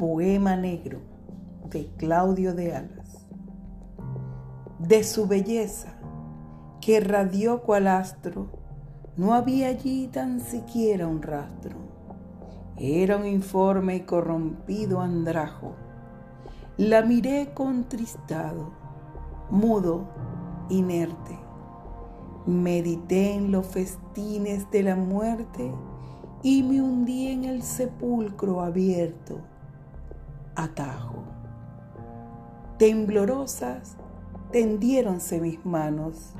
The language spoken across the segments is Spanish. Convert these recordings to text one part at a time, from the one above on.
Poema Negro de Claudio de Alas. De su belleza, que radió cual astro, no había allí tan siquiera un rastro. Era un informe y corrompido andrajo. La miré contristado, mudo, inerte. Medité en los festines de la muerte y me hundí en el sepulcro abierto atajo. Temblorosas tendiéronse mis manos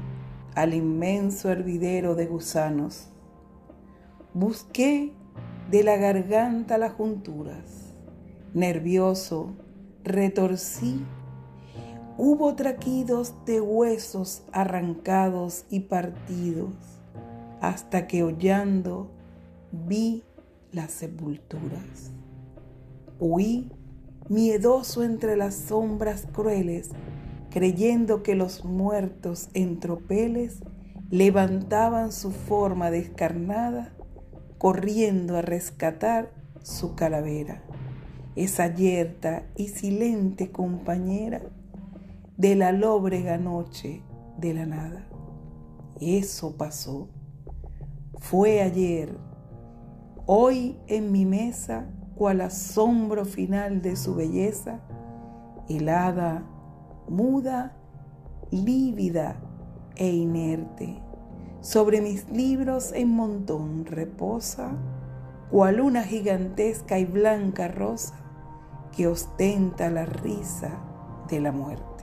al inmenso hervidero de gusanos. Busqué de la garganta las junturas. Nervioso, retorcí. Hubo traquidos de huesos arrancados y partidos, hasta que hollando vi las sepulturas. Huí miedoso entre las sombras crueles, creyendo que los muertos en tropeles levantaban su forma descarnada, corriendo a rescatar su calavera, esa yerta y silente compañera de la lóbrega noche de la nada. Eso pasó. Fue ayer. Hoy en mi mesa cual asombro final de su belleza, helada, muda, lívida e inerte. Sobre mis libros en montón reposa, cual una gigantesca y blanca rosa que ostenta la risa de la muerte.